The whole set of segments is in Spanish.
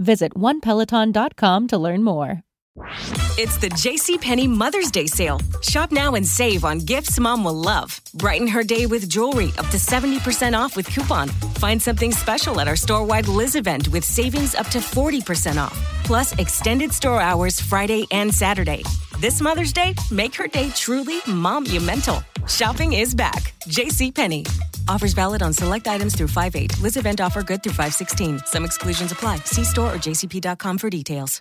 Visit onepeloton.com to learn more. It's the JCPenney Mother's Day sale. Shop now and save on gifts mom will love. Brighten her day with jewelry up to 70% off with coupon. Find something special at our store wide Liz event with savings up to 40% off. Plus, extended store hours Friday and Saturday. This Mother's Day, make her day truly monumental. Shopping is back. JCPenney. Offers valid on select items through 5 8. Liz event offer good through 516. Some exclusions apply. See store or jcp.com for details.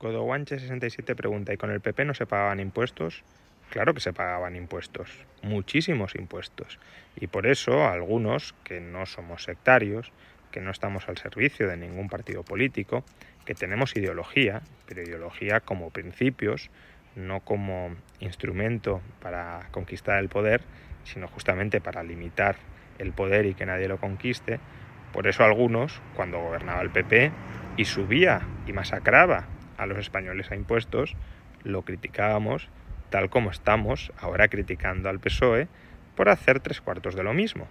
Godowanche67 pregunta: ¿y con el PP no se pagaban impuestos? Claro que se pagaban impuestos, muchísimos impuestos. Y por eso algunos, que no somos sectarios, que no estamos al servicio de ningún partido político, que tenemos ideología, pero ideología como principios, no como instrumento para conquistar el poder, sino justamente para limitar el poder y que nadie lo conquiste. Por eso algunos, cuando gobernaba el PP y subía y masacraba a los españoles a impuestos, lo criticábamos tal como estamos ahora criticando al PSOE por hacer tres cuartos de lo mismo.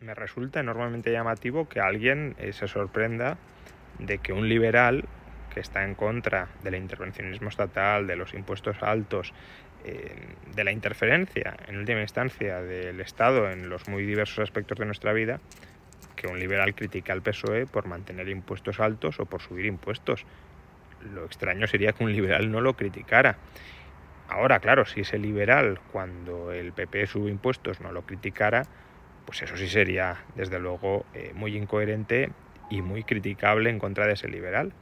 Me resulta enormemente llamativo que alguien eh, se sorprenda de que un liberal que está en contra del intervencionismo estatal, de los impuestos altos, eh, de la interferencia, en última instancia, del Estado en los muy diversos aspectos de nuestra vida, que un liberal critica al PSOE por mantener impuestos altos o por subir impuestos. Lo extraño sería que un liberal no lo criticara. Ahora, claro, si ese liberal, cuando el PP sube impuestos, no lo criticara, pues eso sí sería, desde luego, eh, muy incoherente y muy criticable en contra de ese liberal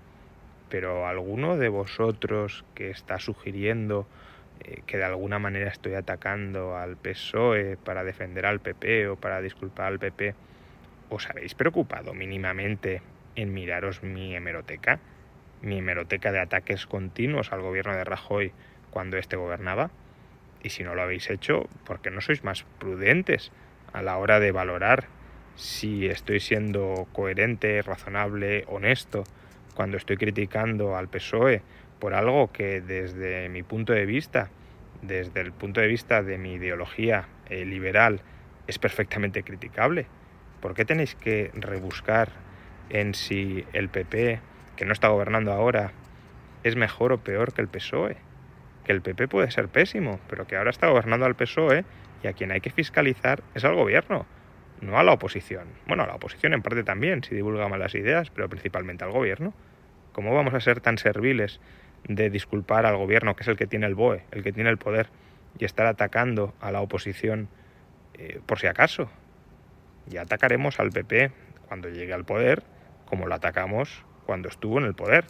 pero alguno de vosotros que está sugiriendo eh, que de alguna manera estoy atacando al PSOE para defender al PP o para disculpar al PP, ¿os habéis preocupado mínimamente en miraros mi hemeroteca? Mi hemeroteca de ataques continuos al gobierno de Rajoy cuando éste gobernaba. Y si no lo habéis hecho, ¿por qué no sois más prudentes a la hora de valorar si estoy siendo coherente, razonable, honesto cuando estoy criticando al PSOE por algo que desde mi punto de vista, desde el punto de vista de mi ideología eh, liberal, es perfectamente criticable. ¿Por qué tenéis que rebuscar en si el PP, que no está gobernando ahora, es mejor o peor que el PSOE? Que el PP puede ser pésimo, pero que ahora está gobernando al PSOE y a quien hay que fiscalizar es al gobierno no a la oposición. Bueno, a la oposición en parte también, si divulga malas ideas, pero principalmente al gobierno. ¿Cómo vamos a ser tan serviles de disculpar al gobierno, que es el que tiene el BOE, el que tiene el poder, y estar atacando a la oposición eh, por si acaso? Ya atacaremos al PP cuando llegue al poder, como lo atacamos cuando estuvo en el poder.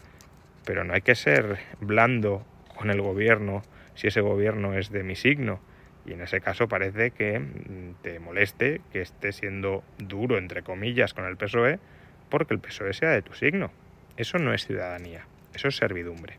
Pero no hay que ser blando con el gobierno si ese gobierno es de mi signo. Y en ese caso parece que mm, te moleste que esté siendo duro, entre comillas, con el PSOE, porque el PSOE sea de tu signo. Eso no es ciudadanía, eso es servidumbre.